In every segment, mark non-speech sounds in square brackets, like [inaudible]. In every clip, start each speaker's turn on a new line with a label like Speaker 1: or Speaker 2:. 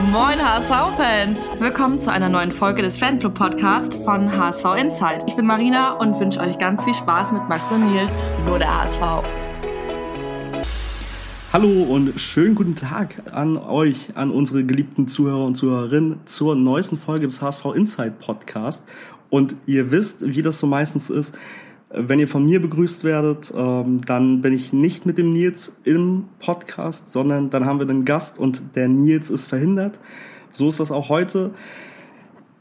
Speaker 1: Moin HSV-Fans! Willkommen zu einer neuen Folge des Fanclub-Podcasts von HSV Insight. Ich bin Marina und wünsche euch ganz viel Spaß mit Max und Nils, nur der HSV.
Speaker 2: Hallo und schönen guten Tag an euch, an unsere geliebten Zuhörer und Zuhörerinnen zur neuesten Folge des HSV Insight Podcast. Und ihr wisst, wie das so meistens ist, wenn ihr von mir begrüßt werdet, ähm, dann bin ich nicht mit dem Nils im Podcast, sondern dann haben wir einen Gast und der Nils ist verhindert. So ist das auch heute.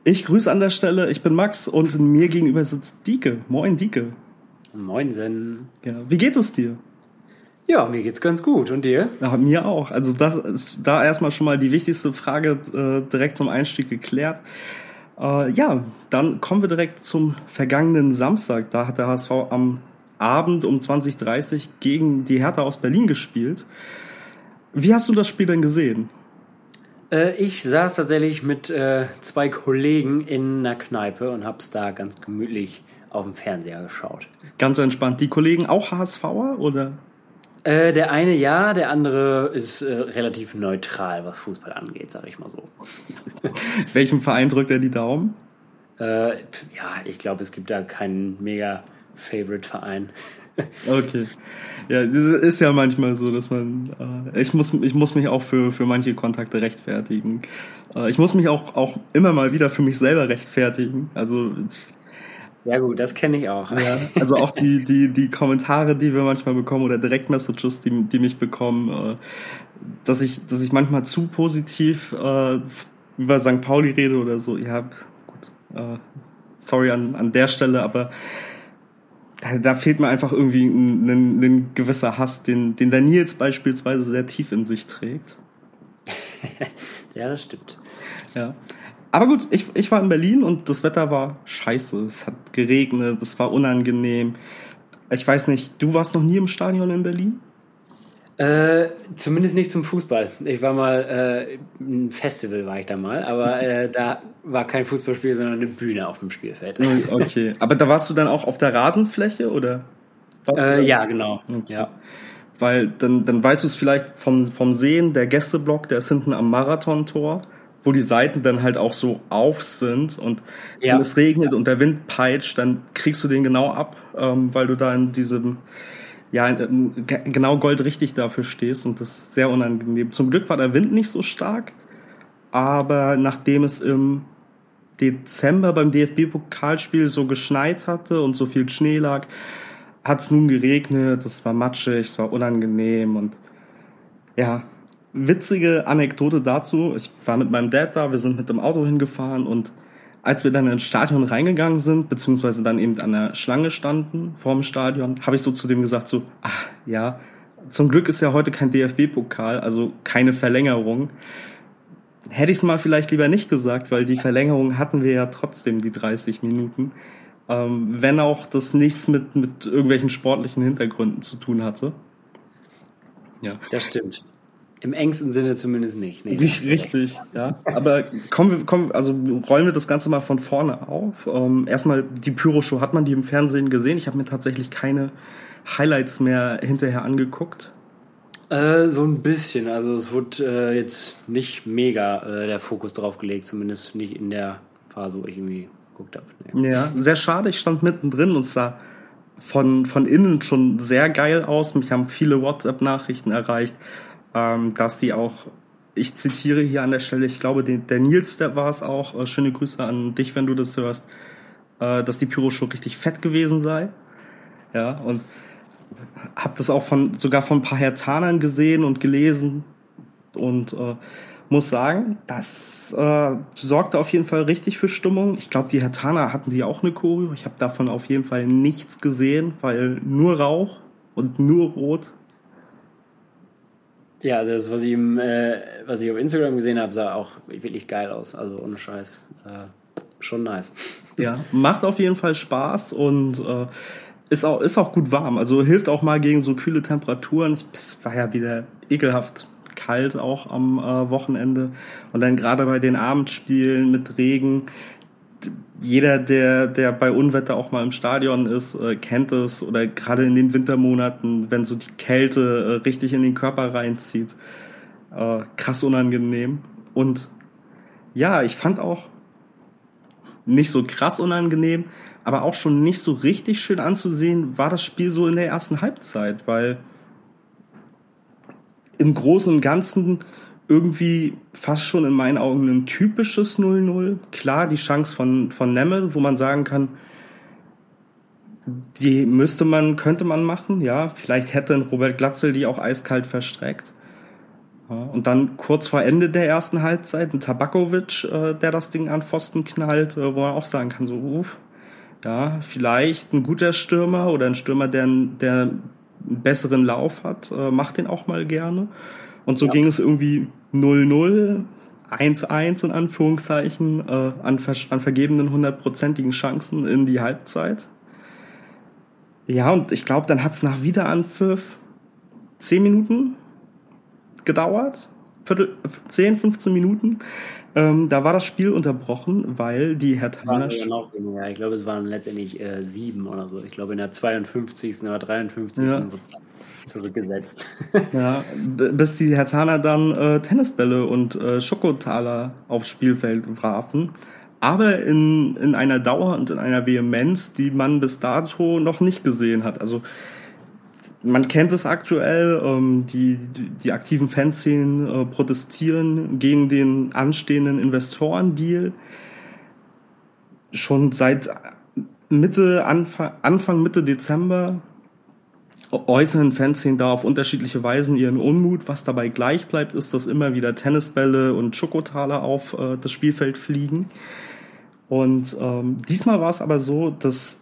Speaker 2: Ich grüße an der Stelle, ich bin Max und mir gegenüber sitzt Dieke. Moin, Dieke.
Speaker 3: Moinsen.
Speaker 2: Ja, wie geht es dir?
Speaker 3: Ja, mir geht's ganz gut. Und dir?
Speaker 2: Ja, mir auch. Also das ist da erstmal schon mal die wichtigste Frage äh, direkt zum Einstieg geklärt. Äh, ja, dann kommen wir direkt zum vergangenen Samstag. Da hat der HSV am Abend um 20.30 gegen die Hertha aus Berlin gespielt. Wie hast du das Spiel denn gesehen?
Speaker 3: Äh, ich saß tatsächlich mit äh, zwei Kollegen in einer Kneipe und hab's da ganz gemütlich auf dem Fernseher geschaut.
Speaker 2: Ganz entspannt. Die Kollegen auch HSVer oder?
Speaker 3: Äh, der eine ja, der andere ist äh, relativ neutral, was Fußball angeht, sag ich mal so. [laughs]
Speaker 2: Welchem Verein drückt er die Daumen?
Speaker 3: Äh, ja, ich glaube, es gibt da keinen mega Favorite-Verein. [laughs]
Speaker 2: okay. Ja, das ist ja manchmal so, dass man. Äh, ich, muss, ich muss mich auch für, für manche Kontakte rechtfertigen. Äh, ich muss mich auch, auch immer mal wieder für mich selber rechtfertigen. Also
Speaker 3: ja gut, das kenne ich auch.
Speaker 2: Ja, [laughs] also auch die, die, die Kommentare, die wir manchmal bekommen oder Direktmessages, die, die mich bekommen, äh, dass ich, dass ich manchmal zu positiv äh, über St. Pauli rede oder so. Ja, gut. Äh, sorry an, an der Stelle, aber da, da fehlt mir einfach irgendwie ein, ein, ein gewisser Hass, den, den der Nils beispielsweise sehr tief in sich trägt. [laughs]
Speaker 3: ja, das stimmt.
Speaker 2: Ja. Aber gut, ich, ich war in Berlin und das Wetter war scheiße. Es hat geregnet, es war unangenehm. Ich weiß nicht, du warst noch nie im Stadion in Berlin?
Speaker 3: Äh, zumindest nicht zum Fußball. Ich war mal, äh, ein Festival war ich da mal, aber äh, [laughs] da war kein Fußballspiel, sondern eine Bühne auf dem Spielfeld.
Speaker 2: Oh, okay, aber da warst du dann auch auf der Rasenfläche oder?
Speaker 3: Äh, ja, genau.
Speaker 2: Okay. Ja. Weil dann, dann weißt du es vielleicht vom, vom Sehen, der Gästeblock, der ist hinten am Marathontor wo die Seiten dann halt auch so auf sind und ja. wenn es regnet und der Wind peitscht, dann kriegst du den genau ab, ähm, weil du da in diesem, ja, in, genau goldrichtig dafür stehst und das ist sehr unangenehm. Zum Glück war der Wind nicht so stark, aber nachdem es im Dezember beim DFB-Pokalspiel so geschneit hatte und so viel Schnee lag, hat es nun geregnet, es war matschig, es war unangenehm und ja, witzige Anekdote dazu. Ich war mit meinem Dad da, wir sind mit dem Auto hingefahren und als wir dann ins Stadion reingegangen sind, beziehungsweise dann eben an der Schlange standen vorm Stadion, habe ich so zu dem gesagt, so, ach ja, zum Glück ist ja heute kein DFB-Pokal, also keine Verlängerung. Hätte ich es mal vielleicht lieber nicht gesagt, weil die Verlängerung hatten wir ja trotzdem, die 30 Minuten. Ähm, wenn auch das nichts mit, mit irgendwelchen sportlichen Hintergründen zu tun hatte.
Speaker 3: Ja. Das stimmt. Im engsten Sinne zumindest nicht.
Speaker 2: Nee. Richtig, ja. Aber kommen wir, kommen, also rollen wir das Ganze mal von vorne auf. Ähm, erstmal die Pyro-Show, hat man die im Fernsehen gesehen? Ich habe mir tatsächlich keine Highlights mehr hinterher angeguckt.
Speaker 3: Äh, so ein bisschen. Also es wurde äh, jetzt nicht mega äh, der Fokus drauf gelegt, zumindest nicht in der Phase, wo ich irgendwie geguckt habe.
Speaker 2: Nee. Ja, sehr schade. Ich stand mittendrin und sah von, von innen schon sehr geil aus. Mich haben viele WhatsApp-Nachrichten erreicht ähm, dass die auch, ich zitiere hier an der Stelle, ich glaube, den, der Nils, der war es auch, äh, schöne Grüße an dich, wenn du das hörst, äh, dass die Pyro-Show richtig fett gewesen sei. Ja, und habe das auch von sogar von ein paar Hertanern gesehen und gelesen und äh, muss sagen, das äh, sorgte auf jeden Fall richtig für Stimmung. Ich glaube, die Hertaner hatten die auch eine Choreo. Ich habe davon auf jeden Fall nichts gesehen, weil nur Rauch und nur Rot
Speaker 3: ja, also das, was ich, im, äh, was ich auf Instagram gesehen habe, sah auch wirklich geil aus. Also ohne Scheiß. Äh, schon nice.
Speaker 2: Ja, macht auf jeden Fall Spaß und äh, ist, auch, ist auch gut warm. Also hilft auch mal gegen so kühle Temperaturen. Es war ja wieder ekelhaft kalt auch am äh, Wochenende. Und dann gerade bei den Abendspielen mit Regen, jeder, der, der bei Unwetter auch mal im Stadion ist, äh, kennt es. Oder gerade in den Wintermonaten, wenn so die Kälte äh, richtig in den Körper reinzieht. Äh, krass unangenehm. Und ja, ich fand auch nicht so krass unangenehm, aber auch schon nicht so richtig schön anzusehen, war das Spiel so in der ersten Halbzeit, weil im Großen und Ganzen irgendwie fast schon in meinen Augen ein typisches 0-0. Klar, die Chance von, von Nemmel, wo man sagen kann, die müsste man, könnte man machen, ja. Vielleicht hätte Robert Glatzel die auch eiskalt verstreckt. Und dann kurz vor Ende der ersten Halbzeit ein Tabakovic, äh, der das Ding an Pfosten knallt, äh, wo man auch sagen kann, so, uff, ja, vielleicht ein guter Stürmer oder ein Stürmer, der, der einen besseren Lauf hat, äh, macht den auch mal gerne. Und so ja. ging es irgendwie 0-0, 1-1 in Anführungszeichen, äh, an, an vergebenen hundertprozentigen Chancen in die Halbzeit. Ja, und ich glaube, dann hat es nach Wiederanpfiff 10 Minuten gedauert. Viertel, 10, 15 Minuten. Ähm, da war das Spiel unterbrochen, weil die Herthaner.
Speaker 3: Ja, ich glaube, es waren letztendlich äh, sieben oder so. Ich glaube, in der 52. oder 53. Ja. wurde es zurückgesetzt. [laughs]
Speaker 2: ja, bis die Hertaner dann äh, Tennisbälle und äh, Schokotaler aufs Spielfeld warfen. Aber in, in einer Dauer und in einer Vehemenz, die man bis dato noch nicht gesehen hat. Also man kennt es aktuell, ähm, die, die, aktiven Fanszenen äh, protestieren gegen den anstehenden Investorendeal. Schon seit Mitte, Anfang, Anfang Mitte Dezember äußern Fanszenen da auf unterschiedliche Weisen ihren Unmut. Was dabei gleich bleibt, ist, dass immer wieder Tennisbälle und Schokotaler auf äh, das Spielfeld fliegen. Und ähm, diesmal war es aber so, dass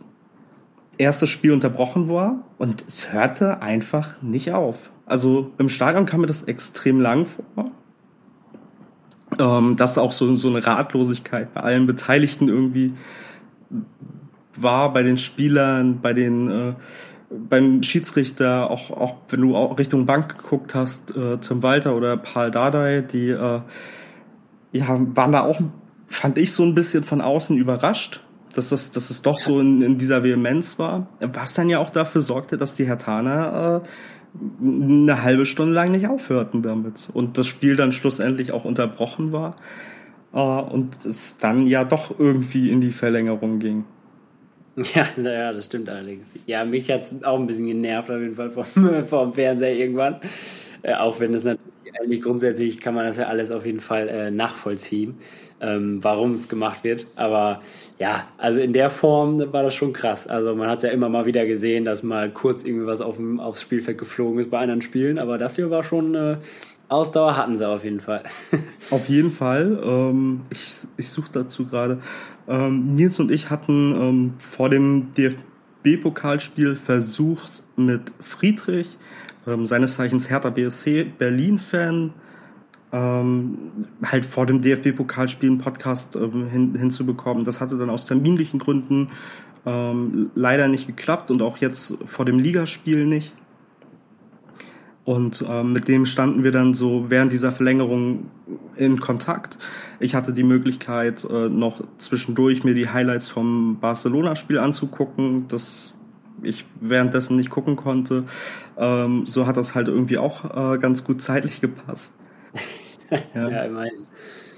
Speaker 2: erste Spiel unterbrochen war und es hörte einfach nicht auf. Also im Stadion kam mir das extrem lang vor. Ähm, dass auch so, so eine Ratlosigkeit bei allen Beteiligten irgendwie war, bei den Spielern, bei den äh, beim Schiedsrichter, auch, auch wenn du auch Richtung Bank geguckt hast, äh, Tim Walter oder Paul Dardai, die äh, ja, waren da auch, fand ich, so ein bisschen von außen überrascht, dass das, dass es doch so in, in dieser Vehemenz war, was dann ja auch dafür sorgte, dass die Hertaner äh, eine halbe Stunde lang nicht aufhörten damit und das Spiel dann schlussendlich auch unterbrochen war äh, und es dann ja doch irgendwie in die Verlängerung ging. [laughs]
Speaker 3: Ja, naja, das stimmt allerdings. Ja, mich hat es auch ein bisschen genervt, auf jeden Fall vom, [laughs] vom Fernseher irgendwann. Äh, auch wenn es natürlich eigentlich grundsätzlich kann man das ja alles auf jeden Fall äh, nachvollziehen, ähm, warum es gemacht wird. Aber ja, also in der Form war das schon krass. Also man hat es ja immer mal wieder gesehen, dass mal kurz irgendwie was auf dem, aufs Spielfeld geflogen ist bei anderen Spielen. Aber das hier war schon äh, Ausdauer hatten sie auf jeden Fall. [laughs]
Speaker 2: auf jeden Fall. Ähm, ich ich suche dazu gerade. Ähm, Nils und ich hatten ähm, vor dem DFB-Pokalspiel versucht, mit Friedrich, ähm, seines Zeichens Hertha BSC Berlin-Fan, ähm, halt vor dem DFB-Pokalspiel einen Podcast ähm, hin, hinzubekommen. Das hatte dann aus terminlichen Gründen ähm, leider nicht geklappt und auch jetzt vor dem Ligaspiel nicht. Und ähm, mit dem standen wir dann so während dieser Verlängerung in Kontakt. Ich hatte die Möglichkeit, äh, noch zwischendurch mir die Highlights vom Barcelona-Spiel anzugucken, das ich währenddessen nicht gucken konnte. Ähm, so hat das halt irgendwie auch äh, ganz gut zeitlich gepasst. Ja, ja immerhin.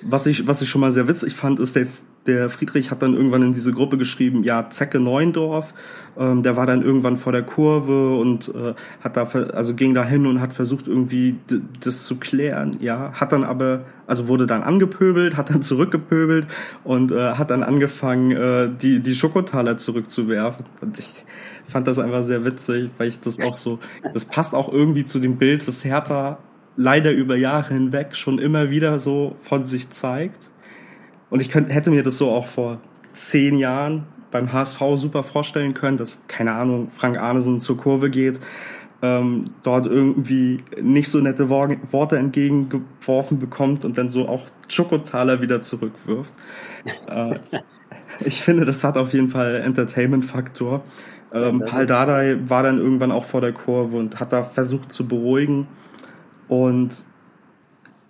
Speaker 2: Was ich, was ich schon mal sehr witzig fand, ist der der Friedrich hat dann irgendwann in diese Gruppe geschrieben, ja, Zecke Neuendorf. Ähm, der war dann irgendwann vor der Kurve und äh, hat da, also ging da hin und hat versucht irgendwie das zu klären. Ja, hat dann aber, also wurde dann angepöbelt, hat dann zurückgepöbelt und äh, hat dann angefangen, äh, die, die Schokotaler zurückzuwerfen. Und ich fand das einfach sehr witzig, weil ich das auch so, das passt auch irgendwie zu dem Bild, was Hertha leider über Jahre hinweg schon immer wieder so von sich zeigt und ich könnte, hätte mir das so auch vor zehn Jahren beim HSV super vorstellen können, dass, keine Ahnung, Frank Arnesen zur Kurve geht, ähm, dort irgendwie nicht so nette Worte entgegengeworfen bekommt und dann so auch Schokotaler wieder zurückwirft. äh, ich finde, das hat auf jeden Fall Entertainment-Faktor. Ähm, Paul Dardai war dann irgendwann auch vor der Kurve und hat da versucht zu beruhigen. Und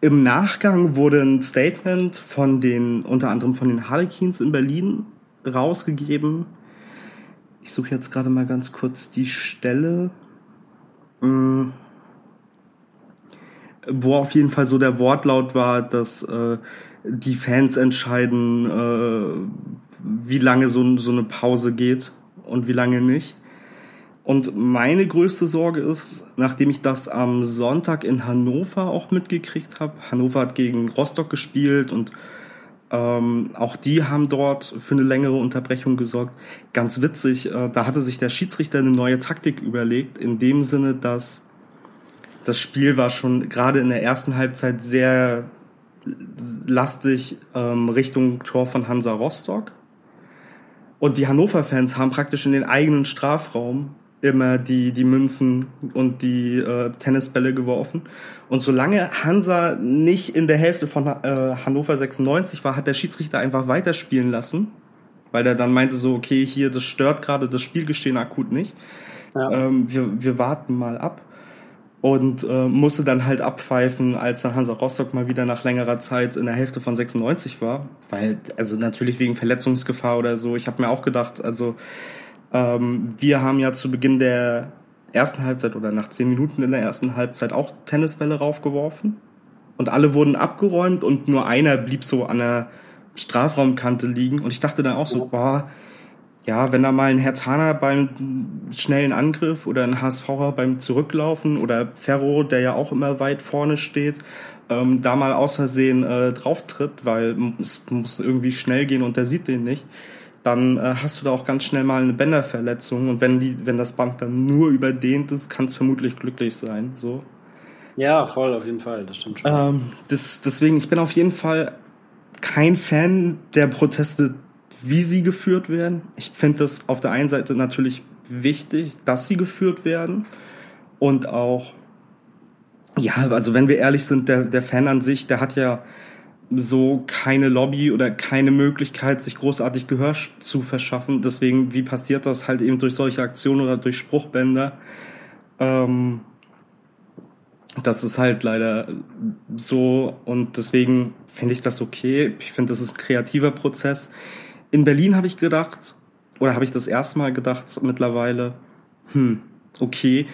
Speaker 2: im Nachgang wurde ein Statement von den, unter anderem von den Harlequins in Berlin rausgegeben. Ich suche jetzt gerade mal ganz kurz die Stelle. Mm. wo auf jeden Fall so der Wortlaut war, dass äh, die Fans entscheiden, äh, wie lange so, so eine Pause geht und wie lange nicht. Und meine größte Sorge ist, nachdem ich das am Sonntag in Hannover auch mitgekriegt habe, Hannover hat gegen Rostock gespielt und ähm, auch die haben dort für eine längere Unterbrechung gesorgt. Ganz witzig, äh, da hatte sich der Schiedsrichter eine neue Taktik überlegt, in dem Sinne, dass das Spiel war schon gerade in der ersten Halbzeit sehr lastig ähm, Richtung Tor von Hansa Rostock. Und die Hannover-Fans haben praktisch in den eigenen Strafraum immer die, die Münzen und die äh, Tennisbälle geworfen. Und solange Hansa nicht in der Hälfte von äh, Hannover 96 war, hat der Schiedsrichter einfach weiterspielen lassen, weil er dann meinte so, okay, hier, das stört gerade das Spielgeschehen akut nicht. Ja. Ähm, wir, wir warten mal ab und äh, musste dann halt abpfeifen, als dann Hansa Rostock mal wieder nach längerer Zeit in der Hälfte von 96 war, weil also natürlich wegen Verletzungsgefahr oder so. Ich habe mir auch gedacht, also ähm, wir haben ja zu Beginn der ersten Halbzeit oder nach zehn Minuten in der ersten Halbzeit auch Tennisbälle raufgeworfen. Und alle wurden abgeräumt und nur einer blieb so an der Strafraumkante liegen. Und ich dachte dann auch so, boah, ja, wenn da mal ein Hertaner beim schnellen Angriff oder ein HSVer beim Zurücklaufen oder Ferro, der ja auch immer weit vorne steht, ähm, da mal aus Versehen äh, drauftritt, weil es muss irgendwie schnell gehen und der sieht den nicht, dann äh, hast du da auch ganz schnell mal eine Bänderverletzung und wenn die, wenn das Band dann nur überdehnt ist, kann es vermutlich glücklich sein. So.
Speaker 3: Ja, voll, auf jeden Fall, das stimmt schon.
Speaker 2: Ähm, das, deswegen, ich bin auf jeden Fall kein Fan der Proteste wie sie geführt werden. Ich finde das auf der einen Seite natürlich wichtig, dass sie geführt werden und auch, ja, also wenn wir ehrlich sind, der, der Fan an sich, der hat ja so keine Lobby oder keine Möglichkeit, sich großartig Gehör zu verschaffen. Deswegen, wie passiert das halt eben durch solche Aktionen oder durch Spruchbänder? Ähm, das ist halt leider so und deswegen finde ich das okay. Ich finde, das ist ein kreativer Prozess in Berlin habe ich gedacht, oder habe ich das erste Mal gedacht mittlerweile, hm, okay,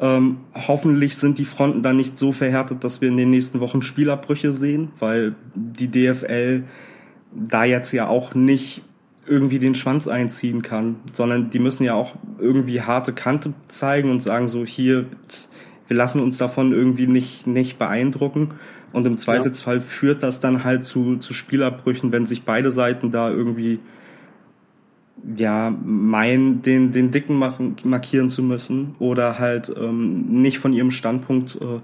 Speaker 2: ähm, hoffentlich sind die Fronten dann nicht so verhärtet, dass wir in den nächsten Wochen Spielabbrüche sehen, weil die DFL da jetzt ja auch nicht irgendwie den Schwanz einziehen kann, sondern die müssen ja auch irgendwie harte Kante zeigen und sagen so hier, wir lassen uns davon irgendwie nicht, nicht beeindrucken. Und im Zweifelsfall ja. führt das dann halt zu, zu Spielabbrüchen, wenn sich beide Seiten da irgendwie ja, meinen, den, den Dicken machen, markieren zu müssen oder halt ähm, nicht von ihrem Standpunkt äh,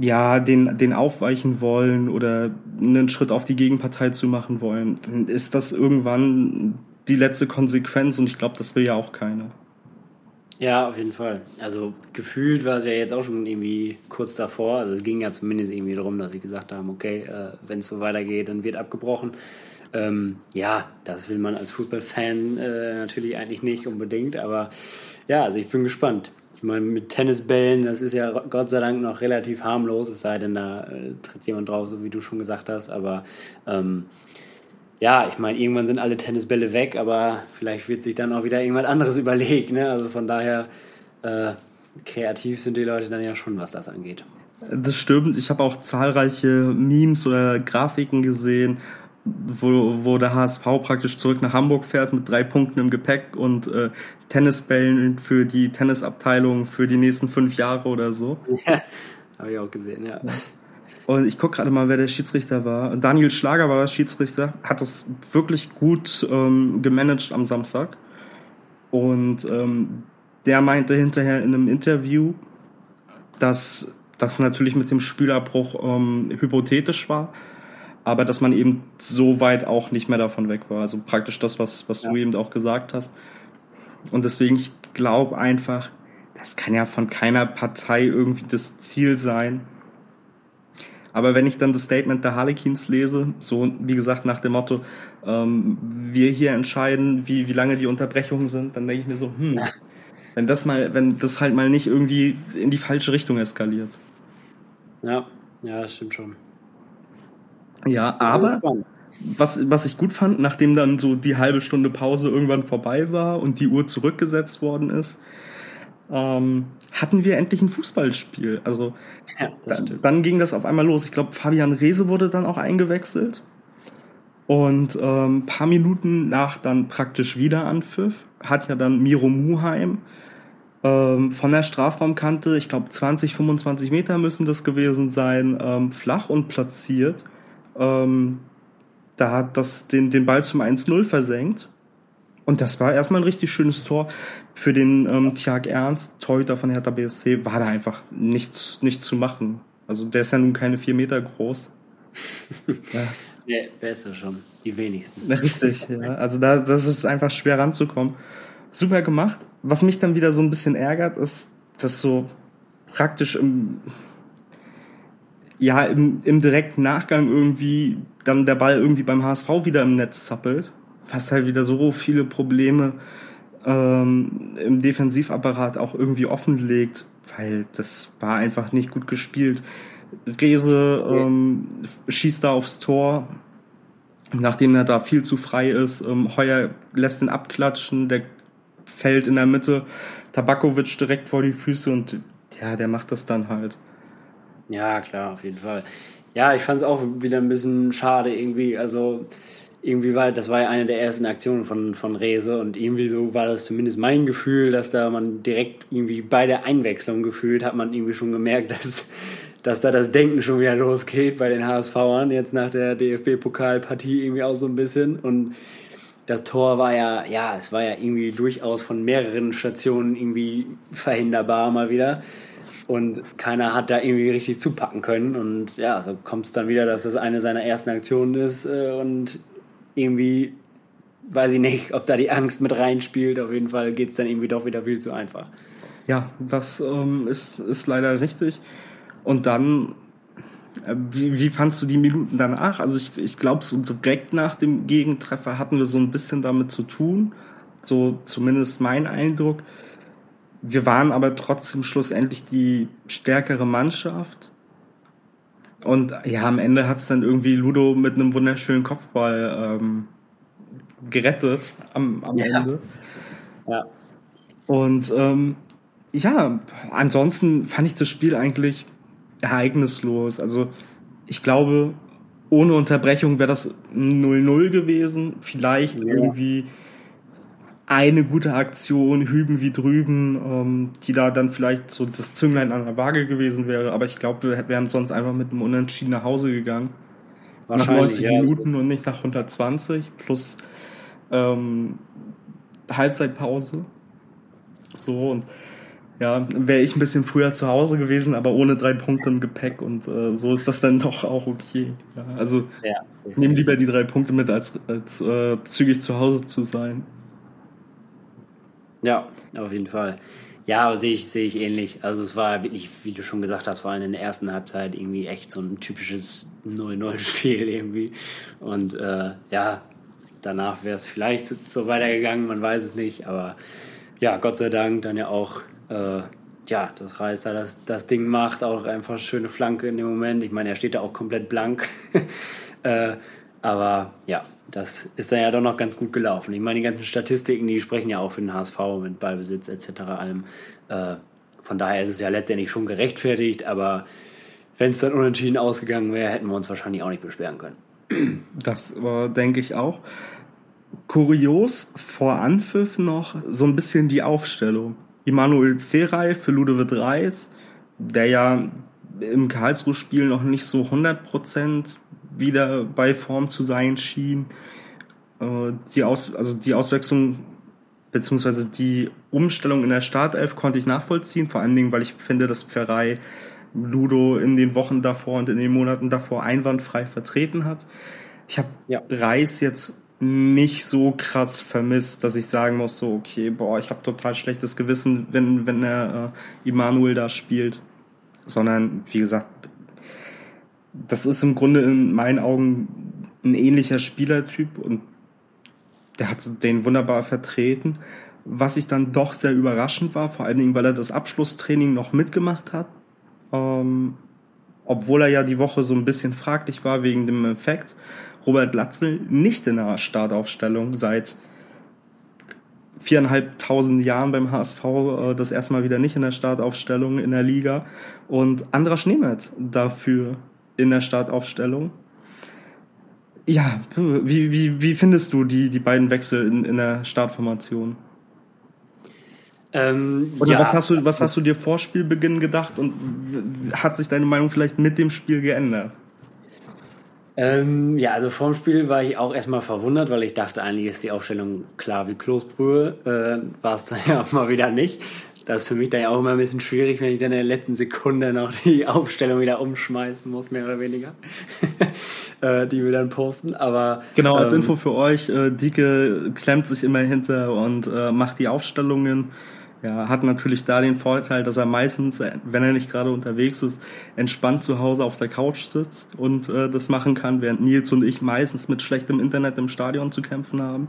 Speaker 2: ja, den, den aufweichen wollen oder einen Schritt auf die Gegenpartei zu machen wollen, dann ist das irgendwann die letzte Konsequenz und ich glaube, das will ja auch keiner.
Speaker 3: Ja, auf jeden Fall. Also gefühlt war es ja jetzt auch schon irgendwie kurz davor. Also es ging ja zumindest irgendwie darum, dass sie gesagt haben, okay, äh, wenn es so weitergeht, dann wird abgebrochen. Ähm, ja, das will man als Fußballfan äh, natürlich eigentlich nicht unbedingt, aber ja, also ich bin gespannt. Ich meine, mit Tennisbällen, das ist ja Gott sei Dank noch relativ harmlos, es sei denn, da äh, tritt jemand drauf, so wie du schon gesagt hast, aber ähm, ja, ich meine, irgendwann sind alle Tennisbälle weg, aber vielleicht wird sich dann auch wieder irgendwas anderes [laughs] überlegt. Ne? Also von daher, äh, kreativ sind die Leute dann ja schon, was das angeht.
Speaker 2: Das stimmt. Ich habe auch zahlreiche Memes oder Grafiken gesehen, wo, wo der HSV praktisch zurück nach Hamburg fährt mit drei Punkten im Gepäck und äh, Tennisbällen für die Tennisabteilung für die nächsten fünf Jahre oder so. [laughs]
Speaker 3: Ja, habe ich auch gesehen, ja.
Speaker 2: Und ich gucke gerade mal, wer der Schiedsrichter war. Daniel Schlager war der Schiedsrichter, hat das wirklich gut ähm, gemanagt am Samstag. Und ähm, der meinte hinterher in einem Interview, dass das natürlich mit dem Spielabbruch ähm, hypothetisch war, aber dass man eben so weit auch nicht mehr davon weg war. Also praktisch das, was, was ja. du eben auch gesagt hast. Und deswegen, ich glaube einfach, das kann ja von keiner Partei irgendwie das Ziel sein, aber wenn ich dann das Statement der Harlequins lese, so wie gesagt nach dem Motto, ähm, wir hier entscheiden, wie, wie lange die Unterbrechungen sind, dann denke ich mir so, hm, wenn das mal, wenn das halt mal nicht irgendwie in die falsche Richtung eskaliert.
Speaker 3: Ja, ja, das stimmt schon.
Speaker 2: Ja, aber was, was ich gut fand, nachdem dann so die halbe Stunde Pause irgendwann vorbei war und die Uhr zurückgesetzt worden ist, ähm, hatten wir endlich ein Fußballspiel. Also ja, dann, dann, ging das auf einmal los. Ich glaube, Fabian Rehse wurde dann auch eingewechselt. Und ähm, paar Minuten nach dann praktisch wieder Anpfiff hat ja dann Miro Muheim ähm, von der Strafraumkante, ich glaube 20, 25 Meter müssen das gewesen sein, ähm, flach und platziert. Ähm, da hat das den, den Ball zum 1-0 versenkt. Und das war erstmal ein richtig schönes Tor. Für den ähm, Tiag Ernst, Torhüter von Hertha BSC, war da einfach nichts, nichts zu machen. Also der ist ja nun keine vier Meter groß. [laughs]
Speaker 3: ja. Nee, besser schon. Die wenigsten. [laughs]
Speaker 2: Richtig, ja. Also da, das ist einfach schwer ranzukommen. Super gemacht. Was mich dann wieder so ein bisschen ärgert, ist, dass so praktisch im, ja, im, im direkten Nachgang irgendwie dann der Ball irgendwie beim HSV wieder im Netz zappelt. Was halt wieder so viele Probleme ähm, im Defensivapparat auch irgendwie offenlegt, weil das war einfach nicht gut gespielt. Rese ähm, schießt da aufs Tor, nachdem er da viel zu frei ist. Ähm, Heuer lässt ihn abklatschen, der fällt in der Mitte. Tabakovic direkt vor die Füße und ja, der macht das dann halt.
Speaker 3: Ja, klar, auf jeden Fall. Ja, ich fand es auch wieder ein bisschen schade irgendwie. Also irgendwie war das war ja eine der ersten Aktionen von, von Rese und irgendwie so war das zumindest mein Gefühl, dass da man direkt irgendwie bei der Einwechslung gefühlt hat man irgendwie schon gemerkt, [laughs] dass dass da das Denken schon wieder losgeht bei den HSVern, jetzt nach der DFB-Pokalpartie irgendwie auch so ein bisschen. Und das Tor war ja, ja, es war ja irgendwie durchaus von mehreren Stationen irgendwie verhinderbar mal wieder. Und keiner hat da irgendwie richtig zupacken können. Und ja, so kommt es dann wieder, dass das eine seiner ersten Aktionen ist. Äh, und irgendwie, weiß ich nicht, ob da die Angst mit reinspielt. Auf jeden Fall geht es dann irgendwie doch wieder viel zu einfach.
Speaker 2: Ja, das ähm, ist, ist leider richtig. Und dann, äh, wie, wie fandst du die Minuten danach? Also ich, ich glaube, so direkt nach dem Gegentreffer hatten wir so ein bisschen damit zu tun. So zumindest mein Eindruck. Wir waren aber trotzdem schlussendlich die stärkere Mannschaft. Und ja, am Ende hat es dann irgendwie Ludo mit einem wunderschönen Kopfball ähm, gerettet am, am ja. Ende. Ja. Und ähm, ja, ansonsten fand ich das Spiel eigentlich ereignislos. Also ich glaube, ohne Unterbrechung wäre das 0-0 gewesen. Vielleicht ja. irgendwie eine gute Aktion, hüben wie drüben, ähm, die da dann vielleicht so das Zünglein an der Waage gewesen wäre. Aber ich glaube, wir wären sonst einfach mit einem Unentschieden nach Hause gegangen. Nach 90 ja. Minuten und nicht nach 120 plus ähm, Halbzeitpause. So und ja, wäre ich ein bisschen früher zu Hause gewesen, aber ohne drei Punkte im Gepäck und äh, so ist das dann [laughs] doch auch okay. Ja, also ja. nehme lieber die drei Punkte mit, als, als äh, zügig zu Hause zu sein.
Speaker 3: Ja, auf jeden Fall. Ja, aber sehe ich, sehe ich ähnlich. Also es war wirklich, wie du schon gesagt hast, vor allem in der ersten Halbzeit irgendwie echt so ein typisches 0-0-Spiel irgendwie. Und äh, ja, danach wäre es vielleicht so weitergegangen, man weiß es nicht, aber ja, Gott sei Dank dann ja auch äh, ja, das Reis da das, das Ding macht, auch einfach schöne Flanke in dem Moment. Ich meine, er steht da auch komplett blank. [laughs] äh, aber ja, das ist dann ja doch noch ganz gut gelaufen. Ich meine, die ganzen Statistiken, die sprechen ja auch für den HSV mit Ballbesitz etc. allem. Äh, von daher ist es ja letztendlich schon gerechtfertigt, aber wenn es dann unentschieden ausgegangen wäre, hätten wir uns wahrscheinlich auch nicht beschweren können.
Speaker 2: Das äh, denke ich auch. Kurios vor Anpfiff noch so ein bisschen die Aufstellung. Immanuel Ferrei für Ludovic Reis, der ja im Karlsruhe-Spiel noch nicht so 100% wieder bei Form zu sein schien. Äh, die, Aus, also die Auswechslung beziehungsweise die Umstellung in der Startelf konnte ich nachvollziehen, vor allen Dingen, weil ich finde, dass Ferrei Ludo in den Wochen davor und in den Monaten davor einwandfrei vertreten hat. Ich habe ja. Reis jetzt nicht so krass vermisst, dass ich sagen muss, so, okay, boah, ich habe total schlechtes Gewissen, wenn, wenn er äh, Immanuel da spielt. Sondern, wie gesagt, das ist im Grunde in meinen Augen ein ähnlicher Spielertyp und der hat den wunderbar vertreten. Was ich dann doch sehr überraschend war, vor allen Dingen, weil er das Abschlusstraining noch mitgemacht hat. Ähm, obwohl er ja die Woche so ein bisschen fraglich war wegen dem Effekt. Robert Latzel nicht in der Startaufstellung seit viereinhalbtausend Jahren beim HSV äh, das erste Mal wieder nicht in der Startaufstellung in der Liga. Und Andra Schneemet dafür in der Startaufstellung. Ja, wie, wie, wie findest du die, die beiden Wechsel in, in der Startformation? Ähm, Oder ja. was, hast du, was hast du dir vor Spielbeginn gedacht und hat sich deine Meinung vielleicht mit dem Spiel geändert?
Speaker 3: Ähm, ja, also vorm Spiel war ich auch erstmal verwundert, weil ich dachte, eigentlich ist die Aufstellung klar wie Kloßbrühe. Äh, war es dann [laughs] ja auch mal wieder nicht. Das ist für mich dann ja auch immer ein bisschen schwierig, wenn ich dann in der letzten Sekunde noch die Aufstellung wieder umschmeißen muss, mehr oder weniger. [laughs] äh, die wir dann posten. Aber
Speaker 2: genau als ähm, Info für euch: äh, Dike klemmt sich immer hinter und äh, macht die Aufstellungen ja, hat natürlich da den Vorteil, dass er meistens, wenn er nicht gerade unterwegs ist, entspannt zu Hause auf der Couch sitzt und äh, das machen kann, während Nils und ich meistens mit schlechtem Internet im Stadion zu kämpfen haben.